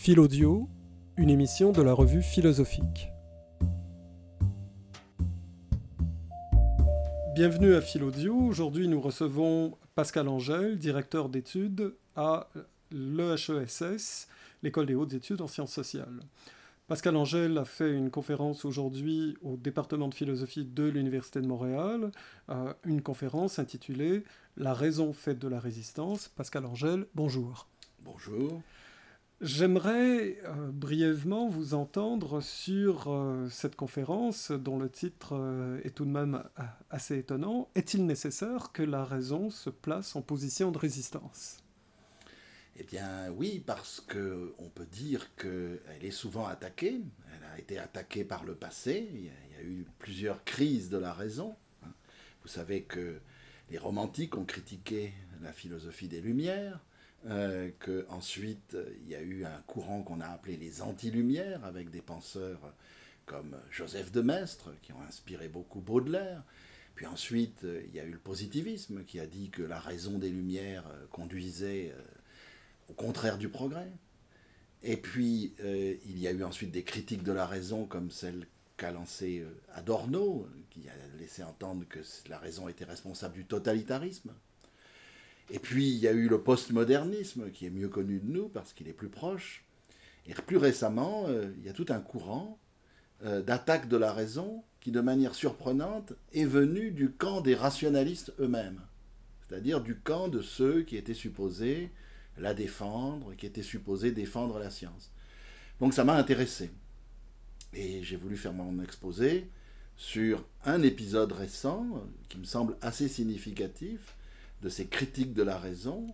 Philaudio, une émission de la revue philosophique. Bienvenue à Philaudio. Aujourd'hui, nous recevons Pascal Angèle, directeur d'études à l'EHESS, l'École des hautes études en sciences sociales. Pascal Angèle a fait une conférence aujourd'hui au département de philosophie de l'Université de Montréal, euh, une conférence intitulée La raison faite de la résistance. Pascal Angèle, bonjour. Bonjour. J'aimerais euh, brièvement vous entendre sur euh, cette conférence dont le titre euh, est tout de même assez étonnant. Est-il nécessaire que la raison se place en position de résistance? Eh bien oui, parce que on peut dire qu'elle est souvent attaquée. Elle a été attaquée par le passé. Il y a, eu plusieurs crises de la raison. hein. Vous savez que les romantiques ont critiqué la philosophie des Lumières. Euh, que ensuite il y a eu un courant qu'on a appelé les anti-lumières avec des penseurs comme Joseph de Maistre qui ont inspiré beaucoup Baudelaire. Puis ensuite il y a eu le positivisme qui a dit que la raison des lumières euh, conduisait euh, au contraire du progrès. Et puis il y a eu ensuite des critiques de la raison comme celle qu'a lancée Adorno qui a laissé entendre que la raison était responsable du totalitarisme. Et puis, il y a eu le postmodernisme, qui est mieux connu de nous parce qu'il est plus proche. Et plus récemment, euh, il y a tout un courant euh, d'attaque de la raison qui, de manière surprenante, est venu du camp des rationalistes eux-mêmes. C'est-à-dire du camp de ceux qui étaient supposés la défendre, qui étaient supposés défendre la science. Donc ça m'a intéressé. Et j'ai voulu faire mon exposé sur un épisode récent qui me semble assez significatif de ces critiques de la raison,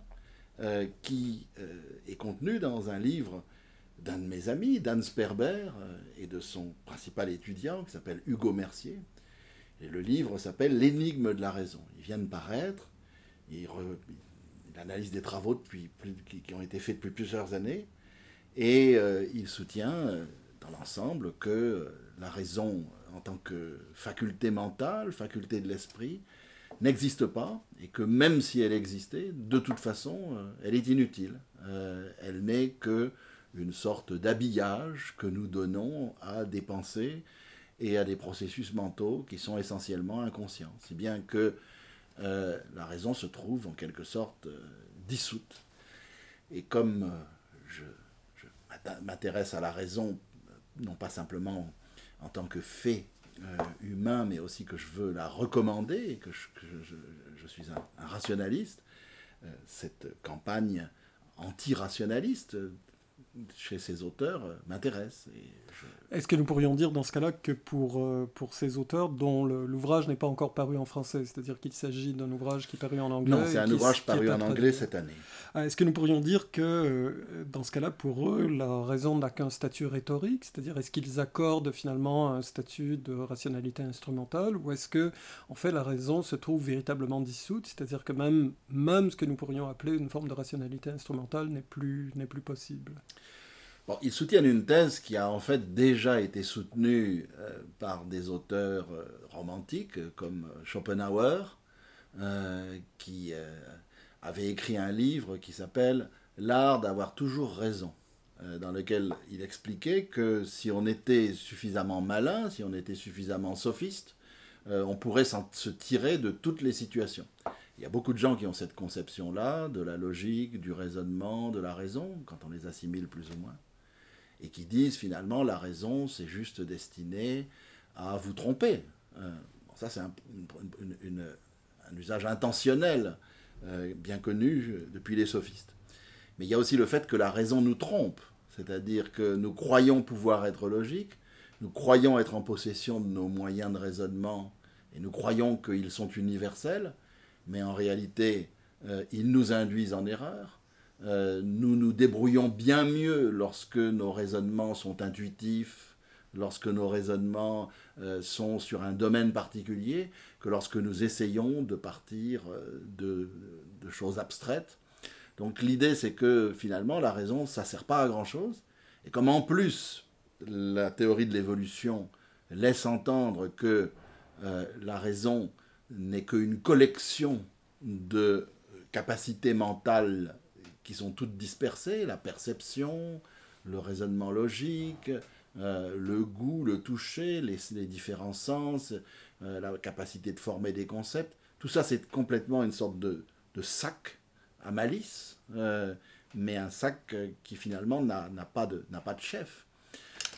euh, qui euh, est contenu dans un livre d'un de mes amis, Dan Sperber, euh, et de son principal étudiant, qui s'appelle Hugo Mercier. Et le livre s'appelle L'énigme de la raison. Il vient de paraître, il, analyse des travaux depuis qui, ont été faits depuis plusieurs années, et il soutient dans l'ensemble que la raison, en tant que faculté mentale, faculté de l'esprit, n'existe pas et que même si elle existait, de toute façon, euh, elle est inutile. Euh, elle n'est que une sorte d'habillage que nous donnons à des pensées et à des processus mentaux qui sont essentiellement inconscients. Si bien que euh, la raison se trouve en quelque sorte dissoute. Et comme je, je m'intéresse à la raison, non pas simplement en tant que fait humain, mais aussi que je veux la recommander et que je suis un, un rationaliste, euh, cette campagne anti-rationaliste euh, chez ces auteurs euh, m'intéresse. Je- Est-ce que nous pourrions dire dans ce cas-là que pour, euh, pour ces auteurs dont l'ouvrage n'est pas encore paru en français, c'est-à-dire qu'il s'agit d'un ouvrage qui est paru en anglais Non, c'est un ouvrage paru en anglais cette année. Ah, Est-ce que nous pourrions dire que euh, dans ce cas-là, pour eux, la raison n'a qu'un statut rhétorique, c'est-à-dire est-ce qu'ils accordent finalement un statut de rationalité instrumentale, ou est-ce que en fait la raison se trouve véritablement dissoute, c'est-à-dire que même, même ce que nous pourrions appeler une forme de rationalité instrumentale n'est plus, n'est plus possible? Bon, ils soutiennent une thèse qui a en fait déjà été soutenue euh, par des auteurs euh, romantiques euh, comme Schopenhauer, qui avait écrit un livre qui s'appelle L'art d'avoir toujours raison, dans lequel il expliquait que si on était suffisamment malin, si on était suffisamment sophiste, on pourrait se tirer de toutes les situations. Il y a beaucoup de gens qui ont cette conception-là, de la logique, du raisonnement, de la raison, quand on les assimile plus ou moins et qui disent finalement la raison c'est juste destiné à vous tromper. Euh, ça c'est un, usage intentionnel euh, bien connu euh, depuis les sophistes. Mais il y a aussi le fait que la raison nous trompe, c'est-à-dire que nous croyons pouvoir être logiques, nous croyons être en possession de nos moyens de raisonnement et nous croyons qu'ils sont universels, mais en réalité ils nous induisent en erreur. Euh, nous nous débrouillons bien mieux lorsque nos raisonnements sont intuitifs, lorsque nos raisonnements euh, sont sur un domaine particulier, que lorsque nous essayons de partir euh, de, choses abstraites. Donc l'idée c'est que finalement la raison ça sert pas à grand chose et comme en plus la théorie de l'évolution laisse entendre que la raison n'est qu'une collection de capacités mentales qui sont toutes dispersées, la perception, le raisonnement logique, le goût, le toucher, les, différents sens, la capacité de former des concepts. Tout ça, c'est complètement une sorte de, sac à malice, mais un sac qui finalement n'a pas, de, chef.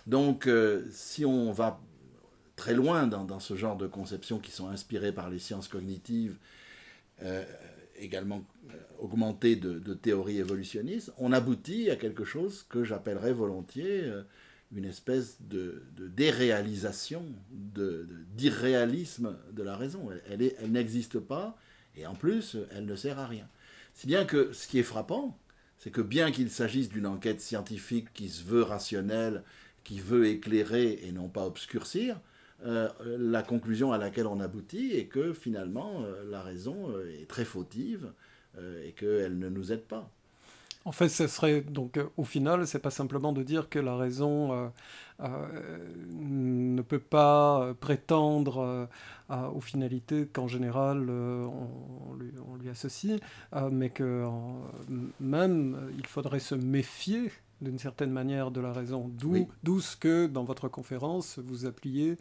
Donc, si on va très loin dans, ce genre de conceptions qui sont inspirées par les sciences cognitives, euh, également euh, augmentées de, théories évolutionnistes, on aboutit à quelque chose que j'appellerais volontiers euh, une espèce de, déréalisation, d'irréalisme de, la raison. Elle, n'existe pas et en plus, elle ne sert à rien. Si bien que ce qui est frappant, c'est que bien qu'il s'agisse d'une enquête scientifique qui se veut rationnelle, qui veut éclairer et non pas obscurcir, euh, la conclusion à laquelle on aboutit est que finalement la raison est très fautive et qu'elle ne nous aide pas. En fait, ce serait donc au final, c'est pas simplement de dire que la raison ne peut pas prétendre aux finalités qu'en général on, lui, on, lui, associe, mais que même il faudrait se méfier d'une certaine manière de la raison. D'où ce que, dans votre conférence, vous appeliez,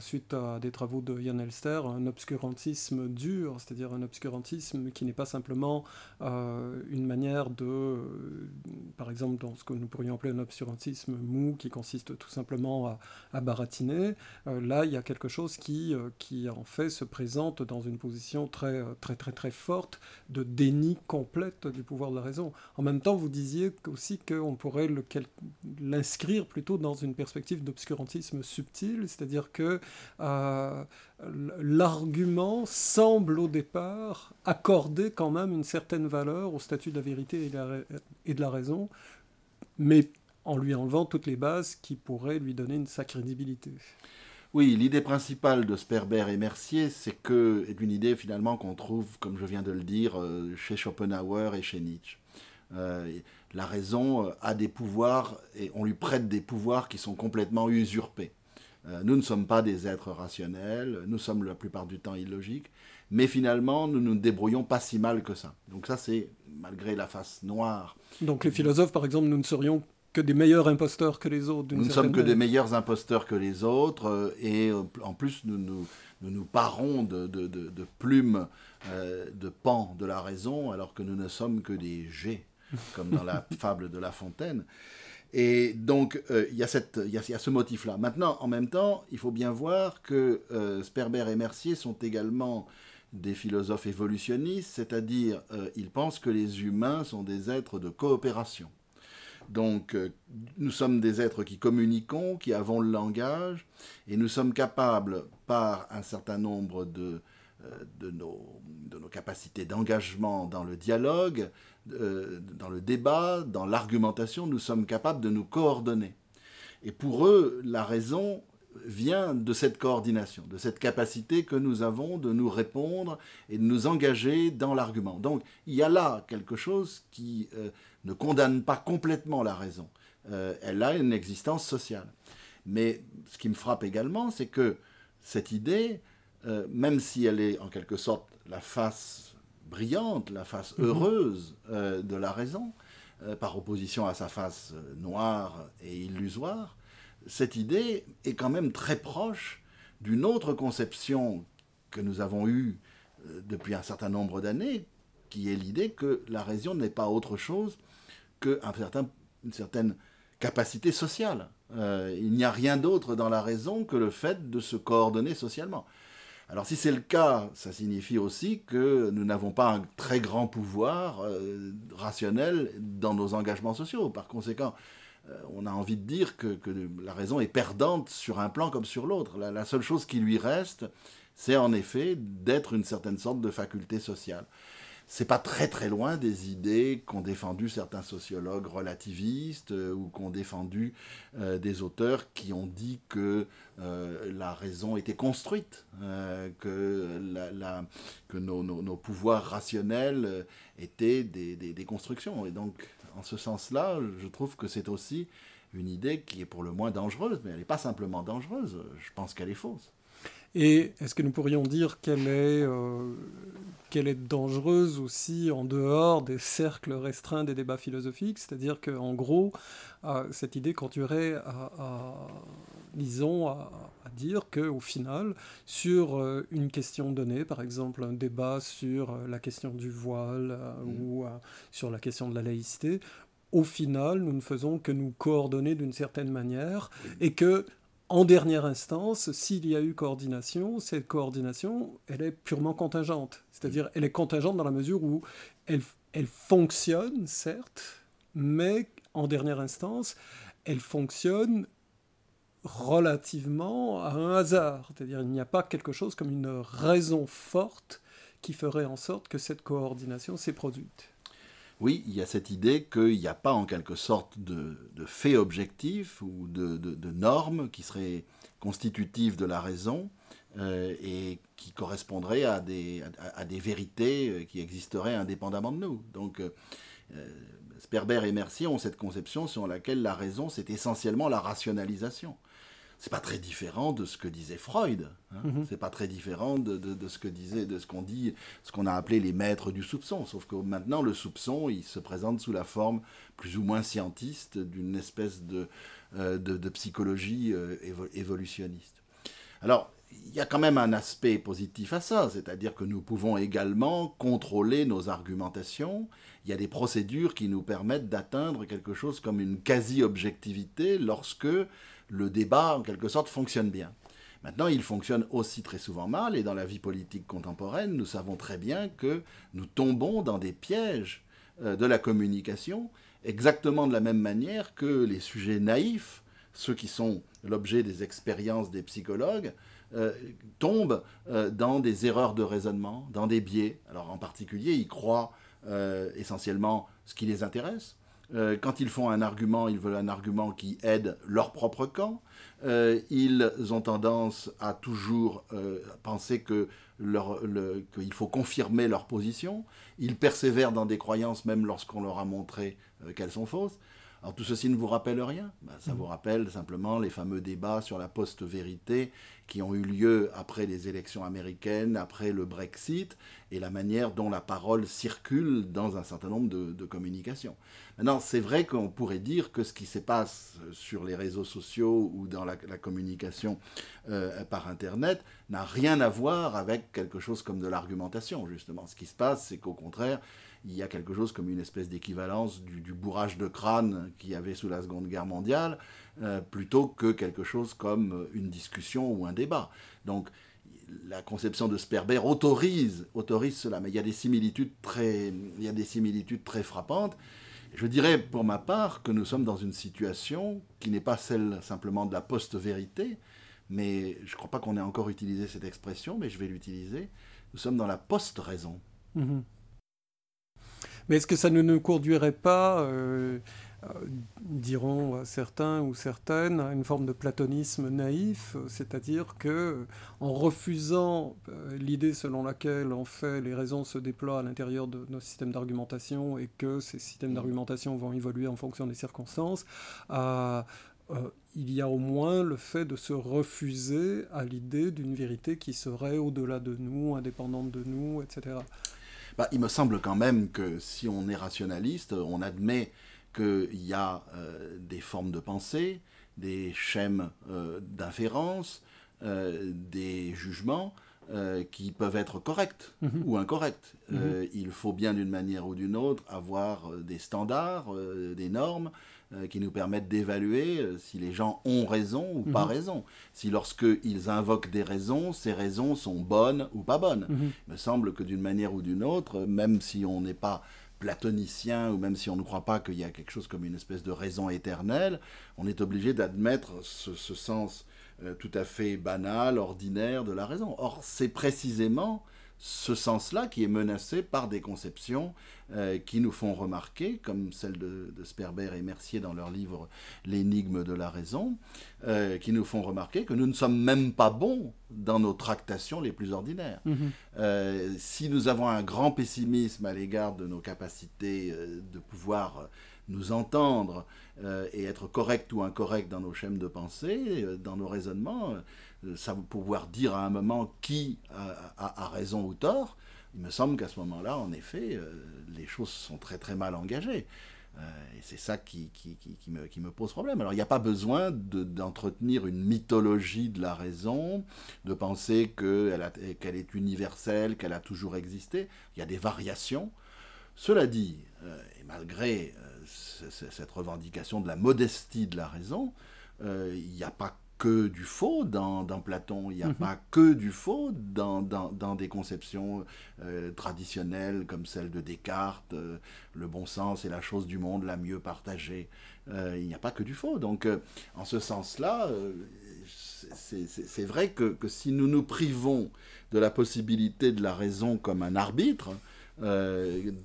suite à des travaux de Jan Elster, un obscurantisme dur, c'est-à-dire un obscurantisme qui n'est pas simplement euh, une manière de, euh, par exemple, dans ce que nous pourrions appeler un obscurantisme mou, qui consiste tout simplement à, baratiner. Euh, là, il y a quelque chose qui, qui, en fait, se présente dans une position très, très, très, très forte de déni complète du pouvoir de la raison. En même temps, vous disiez aussi qu'on pourrait l'inscrire plutôt dans une perspective d'obscurantisme subtil, c'est-à-dire que euh, l'argument semble au départ accorder quand même une certaine valeur au statut de la vérité et de la, raison, mais en lui enlevant toutes les bases qui pourraient lui donner une sa crédibilité. Oui, l'idée principale de Sperber et Mercier, c'est que est une idée finalement qu'on trouve, comme je viens de le dire, euh, chez Schopenhauer et chez Nietzsche. Euh, la raison euh, a des pouvoirs et on lui prête des pouvoirs qui sont complètement usurpés. Euh, nous ne sommes pas des êtres rationnels, nous sommes la plupart du temps illogiques, mais finalement nous nous débrouillons pas si mal que ça. Donc ça c'est malgré la face noire. Donc les philosophes par exemple, nous ne serions que des meilleurs imposteurs que les autres. Nous ne sommes que des meilleurs imposteurs que les autres et en plus nous nous, nous, parons de, plumes de pan de la raison alors que nous ne sommes que des jets comme dans la fable de La Fontaine. Et donc, euh, il y, a ce motif-là. Maintenant, en même temps, il faut bien voir que euh, Sperber et Mercier sont également des philosophes évolutionnistes, c'est-à-dire euh, ils pensent que les humains sont des êtres de coopération. Donc, nous sommes des êtres qui communiquons, qui avons le langage, et nous sommes capables, par un certain nombre de, de, nos, de nos capacités d'engagement dans le dialogue, euh, dans le débat, dans l'argumentation, nous sommes capables de nous coordonner. Et pour eux, la raison vient de cette coordination, de cette capacité que nous avons de nous répondre et de nous engager dans l'argument. Donc il y a là quelque chose qui euh, ne condamne pas complètement la raison. Euh, elle a une existence sociale. Mais ce qui me frappe également, c'est que cette idée, même si elle est en quelque sorte la face brillante, la face mhm. heureuse euh, de la raison, euh, par opposition à sa face euh, noire et illusoire, cette idée est quand même très proche d'une autre conception que nous avons eue depuis un certain nombre d'années, qui est l'idée que la raison n'est pas autre chose qu'une certain, certaine capacité sociale. il n'y a rien d'autre dans la raison que le fait de se coordonner socialement. Alors si c'est le cas, ça signifie aussi que nous n'avons pas un très grand pouvoir euh, rationnel dans nos engagements sociaux. Par conséquent, euh, on a envie de dire que, la raison est perdante sur un plan comme sur l'autre. la, seule chose qui lui reste, c'est en effet d'être une certaine sorte de faculté sociale c'est pas très très loin des idées qu'ont défendu certains sociologues relativistes euh, ou qu'ont défendu euh, des auteurs qui ont dit que euh, la raison était construite, que, que nos, pouvoirs rationnels étaient des, des, constructions. Et donc, en ce sens-là, je trouve que c'est aussi une idée qui est pour le moins dangereuse, mais elle n'est pas simplement dangereuse, je pense qu'elle est fausse. Et est-ce que nous pourrions dire qu'elle est, qu'elle est dangereuse aussi en dehors des cercles restreints des débats philosophiques? C'est-à-dire qu'en gros, cette idée conduirait à, disons, à, dire qu'au final, sur euh, une question donnée, par exemple un débat sur euh, la question du voile euh, mm. ou sur la question de la laïcité, au final, nous ne faisons que nous coordonner d'une certaine manière et que, en dernière instance, s'il y a eu coordination, cette coordination, elle est purement contingente. C'est-à-dire, elle est contingente dans la mesure où elle, fonctionne, certes, mais en dernière instance, elle fonctionne relativement à un hasard. C'est-à-dire il n'y a pas quelque chose comme une raison forte qui ferait en sorte que cette coordination s'est produite. Oui, il y a cette idée qu'il n'y a pas en quelque sorte de, fait objectif ou de, normes qui seraient constitutives de la raison euh, et qui correspondraient à des, à, des, vérités euh, qui existeraient indépendamment de nous. Donc, euh, Sperber et Mercier ont cette conception selon laquelle la raison, c'est essentiellement la rationalisation c'est pas très différent de ce que disait Freud. Hein. Mhm. C'est pas très différent de, ce que disait, de ce qu'on dit, ce qu'on a appelé les maîtres du soupçon. Sauf que maintenant, le soupçon, il se présente sous la forme plus ou moins scientiste d'une espèce de, euh, de, psychologie euh, évolutionniste. Alors, il y a quand même un aspect positif à ça, c'est-à-dire que nous pouvons également contrôler nos argumentations. Il y a des procédures qui nous permettent d'atteindre quelque chose comme une quasi-objectivité lorsque le débat, en quelque sorte, fonctionne bien. Maintenant, il fonctionne aussi très souvent mal, et dans la vie politique contemporaine, nous savons très bien que nous tombons dans des pièges euh, de la communication, exactement de la même manière que les sujets naïfs, ceux qui sont l'objet des expériences des psychologues, euh, tombent euh, dans des erreurs de raisonnement, dans des biais. Alors en particulier, ils croient essentiellement ce qui les intéresse, euh, quand ils font un argument, ils veulent un argument qui aide leur propre camp. Euh, ils ont tendance à toujours euh, penser que qu'il faut confirmer leur position. Ils persévèrent dans des croyances même lorsqu'on leur a montré qu'elles sont fausses. Alors tout ceci ne vous rappelle rien ben, Ça vous mm. rappelle simplement les fameux débats sur la post-vérité qui ont eu lieu après les élections américaines, après le Brexit, et la manière dont la parole circule dans un certain nombre de, communications. Maintenant, c'est vrai qu'on pourrait dire que ce qui se passe sur les réseaux sociaux ou dans la, communication euh, par Internet n'a rien à voir avec quelque chose comme de l'argumentation, justement. Ce qui se passe, c'est qu'au contraire, il y a quelque chose comme une espèce d'équivalence du, bourrage de crâne qu'il y avait sous la Seconde Guerre mondiale, euh, plutôt que quelque chose comme une discussion ou un débat. Donc la conception de Sperber autorise, autorise cela, mais il y a des similitudes très, il y a des similitudes très frappantes. Je dirais pour ma part que nous sommes dans une situation qui n'est pas celle simplement de la post-vérité, mais je ne crois pas qu'on ait encore utilisé cette expression, mais je vais l'utiliser. Nous sommes dans la post-raison. Mm-hmm. Mais est-ce que ça ne nous conduirait pas, euh, euh, diront certains ou certaines, à une forme de platonisme naïf, c'est-à-dire que en refusant euh, l'idée selon laquelle en fait les raisons se déploient à l'intérieur de nos systèmes d'argumentation et que ces systèmes d'argumentation vont évoluer en fonction des circonstances, il y a au moins le fait de se refuser à l'idée d'une vérité qui serait au-delà de nous, indépendante de nous, etc. Bah, il me semble quand même que si on est rationaliste, on admet qu'il y a euh, des formes de pensée, des schèmes euh, d'inférence, euh, des jugements qui peuvent être corrects mhm. ou incorrects. Mhm. il faut bien d'une manière ou d'une autre avoir des standards, des normes, qui nous permettent d'évaluer euh, si les gens ont raison ou pas mhm. raison. Si lorsqu'ils invoquent des raisons, ces raisons sont bonnes ou pas bonnes. Mhm. Il me semble que d'une manière ou d'une autre, même si on n'est pas platonicien ou même si on ne croit pas qu'il y a quelque chose comme une espèce de raison éternelle, on est obligé d'admettre ce, sens euh, tout à fait banal, ordinaire de la raison. Or, c'est précisément ce sens-là qui est menacé par des conceptions euh, qui nous font remarquer, comme celle de, Sperber et Mercier dans leur livre L'énigme de la raison, euh, qui nous font remarquer que nous ne sommes même pas bons dans nos tractations les plus ordinaires. Mhm. Euh, si nous avons un grand pessimisme à l'égard de nos capacités de pouvoir nous entendre et être correct ou incorrect dans nos schèmes de pensée, dans nos raisonnements, pouvoir dire à un moment qui a, raison ou tort, il me semble qu'à ce moment-là, en effet, les choses sont très très mal engagées. et c'est ça qui, qui, me, qui, me, pose problème. Alors il n'y a pas besoin d'entretenir une mythologie de la raison, de penser qu'elle est universelle, qu'elle a toujours existé. Il y a des variations. Cela dit, et malgré cette revendication de la modestie de la raison, euh, il n'y a pas que du faux dans, Platon, il n'y a mhm. pas que du faux dans, des conceptions euh, traditionnelles comme celle de Descartes, euh, le bon sens est la chose du monde la mieux partagée. il n'y a pas que du faux. Donc, en ce sens-là, c'est vrai que, si nous nous privons de la possibilité de la raison comme un arbitre,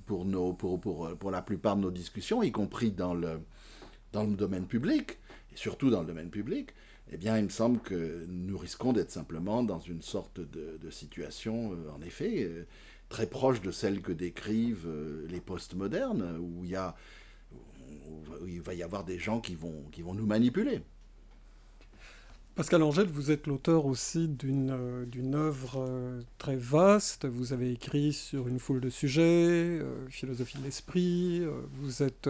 pour, nos, pour, pour, pour, la plupart de nos discussions, y compris dans le, dans le domaine public, et surtout dans le domaine public, eh bien, il me semble que nous risquons d'être simplement dans une sorte de, situation, euh, en effet, euh, très proche de celle que décrivent euh, les postmodernes, où il, où il va y avoir des gens qui vont, qui vont nous manipuler. Pascal Angèle, vous êtes l'auteur aussi d'une euh, œuvre euh, très vaste. Vous avez écrit sur une foule de sujets, euh, philosophie de l'esprit. vous êtes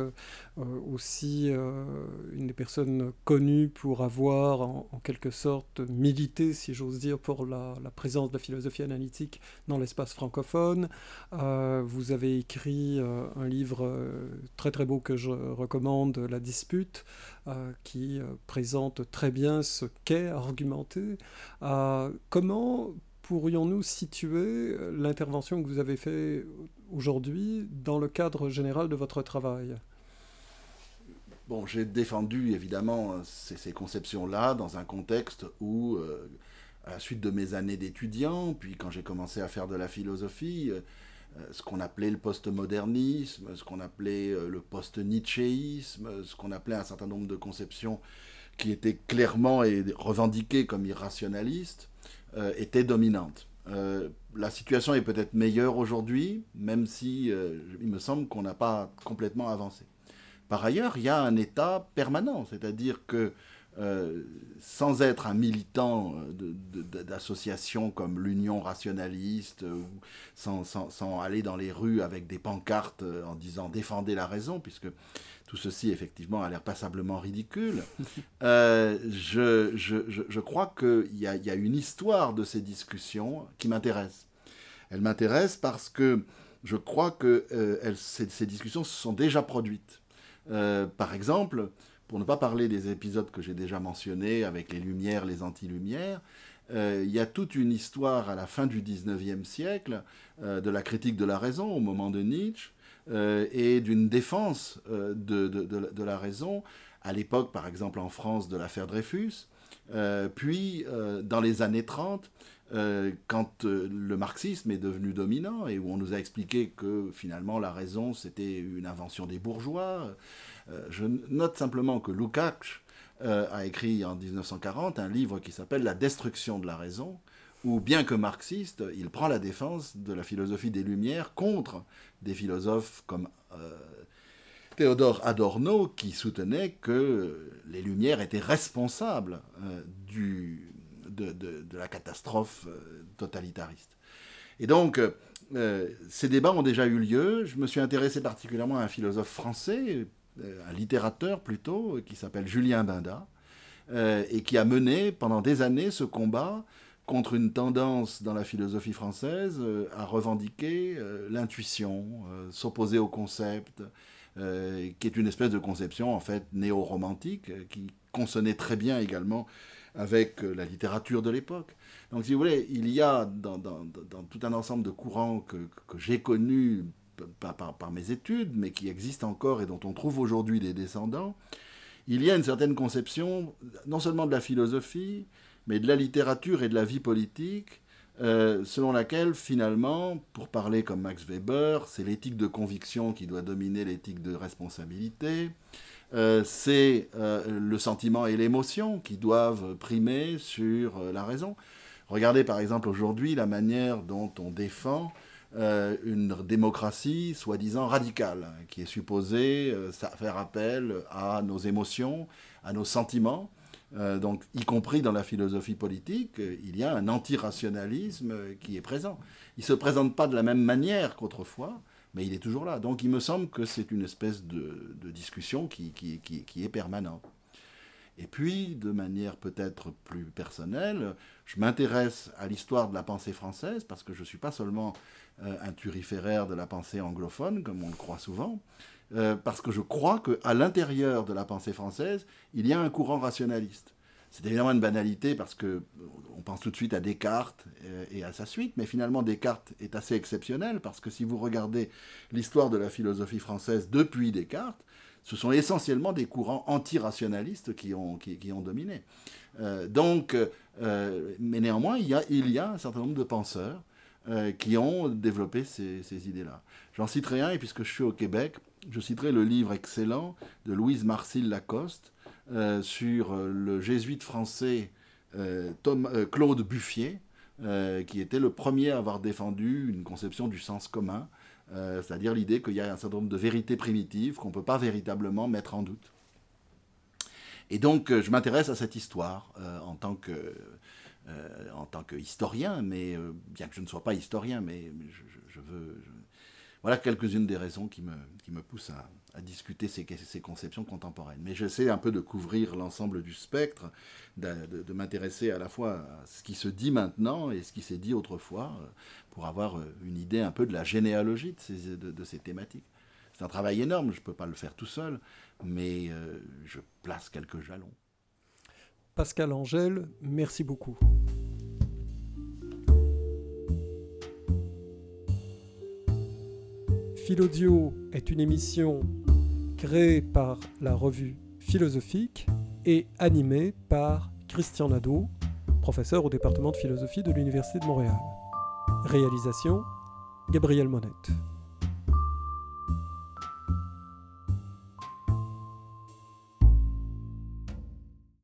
aussi une des personnes connues pour avoir, en, quelque sorte, milité, si j'ose dire, pour la, la, présence de la philosophie analytique dans l'espace francophone. vous avez écrit un livre très très beau que je recommande, La Dispute, qui présente très bien ce qu'est argumenter. comment pourrions-nous situer l'intervention que vous avez faite aujourd'hui dans le cadre général de votre travail? Bon, j'ai défendu évidemment ces, conceptions-là dans un contexte où, euh, à la suite de mes années d'étudiant, puis quand j'ai commencé à faire de la philosophie, euh, ce qu'on appelait le postmodernisme, ce qu'on appelait euh, le post-nietzschéisme, ce qu'on appelait un certain nombre de conceptions qui était clairement et revendiquée comme irrationaliste, euh, était dominante. Euh, la situation est peut-être meilleure aujourd'hui, même si euh, il me semble qu'on n'a pas complètement avancé. Par ailleurs, il y a un état permanent, c'est-à-dire que sans être un militant d'associations comme l'Union rationaliste, ou sans, sans, aller dans les rues avec des pancartes en disant défendez la raison, puisque tout ceci, effectivement, a l'air passablement ridicule. Euh, je, je, je, crois qu'il y, y a, une histoire de ces discussions qui m'intéresse. Elle m'intéresse parce que je crois que euh, ces, ces, discussions se sont déjà produites. Euh, par exemple, pour ne pas parler des épisodes que j'ai déjà mentionnés avec les lumières, les anti-lumières, il y a toute une histoire à la fin du 19e siècle de la critique de la raison au moment de Nietzsche, euh, et d'une défense euh, de, de, de, la raison, à l'époque par exemple en France de l'affaire Dreyfus, euh, puis dans les années 30, quand le marxisme est devenu dominant et où on nous a expliqué que finalement la raison c'était une invention des bourgeois, je note simplement que Lukács a écrit en 1940 un livre qui s'appelle La destruction de la raison, où, bien que marxiste, il prend la défense de la philosophie des Lumières contre des philosophes comme euh, Théodore Adorno, qui soutenait que les Lumières étaient responsables euh, du, de, la catastrophe euh, totalitariste. Et donc, ces débats ont déjà eu lieu. Je me suis intéressé particulièrement à un philosophe français, un littérateur plutôt, qui s'appelle Julien Binda, et qui a mené pendant des années ce combat contre une tendance dans la philosophie française euh, à revendiquer euh, l'intuition, euh, s'opposer au concept, qui est une espèce de conception en fait néo-romantique, qui consonnait très bien également avec la littérature de l'époque. Donc si vous voulez, il y a dans, tout un ensemble de courants que, j'ai connus par, par, mes études, mais qui existent encore et dont on trouve aujourd'hui des descendants, il y a une certaine conception, non seulement de la philosophie, mais de la littérature et de la vie politique, euh, selon laquelle finalement, pour parler comme Max Weber, c'est l'éthique de conviction qui doit dominer l'éthique de responsabilité, euh, c'est euh, le sentiment et l'émotion qui doivent primer sur la raison. Regardez par exemple aujourd'hui la manière dont on défend une démocratie soi-disant radicale, qui est supposée faire appel à nos émotions, à nos sentiments, Euh, donc, y compris dans la philosophie politique, euh, il y a un antirationalisme qui est présent. Il ne se présente pas de la même manière qu'autrefois, mais il est toujours là. Donc, il me semble que c'est une espèce de, discussion qui, est permanente. Et puis, de manière peut-être plus personnelle, je m'intéresse à l'histoire de la pensée française, parce que je ne suis pas seulement euh, un turiféraire de la pensée anglophone, comme on le croit souvent, euh, parce que je crois qu'à l'intérieur de la pensée française, il y a un courant rationaliste. C'est évidemment une banalité parce que euh, on pense tout de suite à Descartes et à sa suite, mais finalement Descartes est assez exceptionnel parce que si vous regardez l'histoire de la philosophie française depuis Descartes, ce sont essentiellement des courants antirationalistes qui ont, qui, ont dominé. donc, mais néanmoins, il y, a, un certain nombre de penseurs qui ont développé ces, ces idées-là. J'en citerai un, et puisque je suis au Québec, je citerai le livre excellent de Louise Marcille Lacoste euh, sur euh, le jésuite français euh, Claude Buffier, qui était le premier à avoir défendu une conception du sens commun, c'est-à-dire l'idée qu'il y a un certain nombre de vérités primitives qu'on ne peut pas véritablement mettre en doute. Et donc, je m'intéresse à cette histoire en tant que en tant qu'historien, mais bien que je ne sois pas historien, mais je, veux, voilà quelques-unes des raisons qui me, qui me poussent à, discuter ces, conceptions contemporaines. Mais j'essaie un peu de couvrir l'ensemble du spectre, de, m'intéresser à la fois à ce qui se dit maintenant et ce qui s'est dit autrefois, euh, pour avoir euh, une idée un peu de la généalogie de ces, de, ces thématiques. C'est un travail énorme, je ne peux pas le faire tout seul, mais euh, je place quelques jalons. Pascal Angèle, merci beaucoup. Philodio est une émission créée par la revue philosophique et animée par Christian Nadeau, professeur au département de philosophie de l'Université de Montréal. Réalisation Gabriel Monette.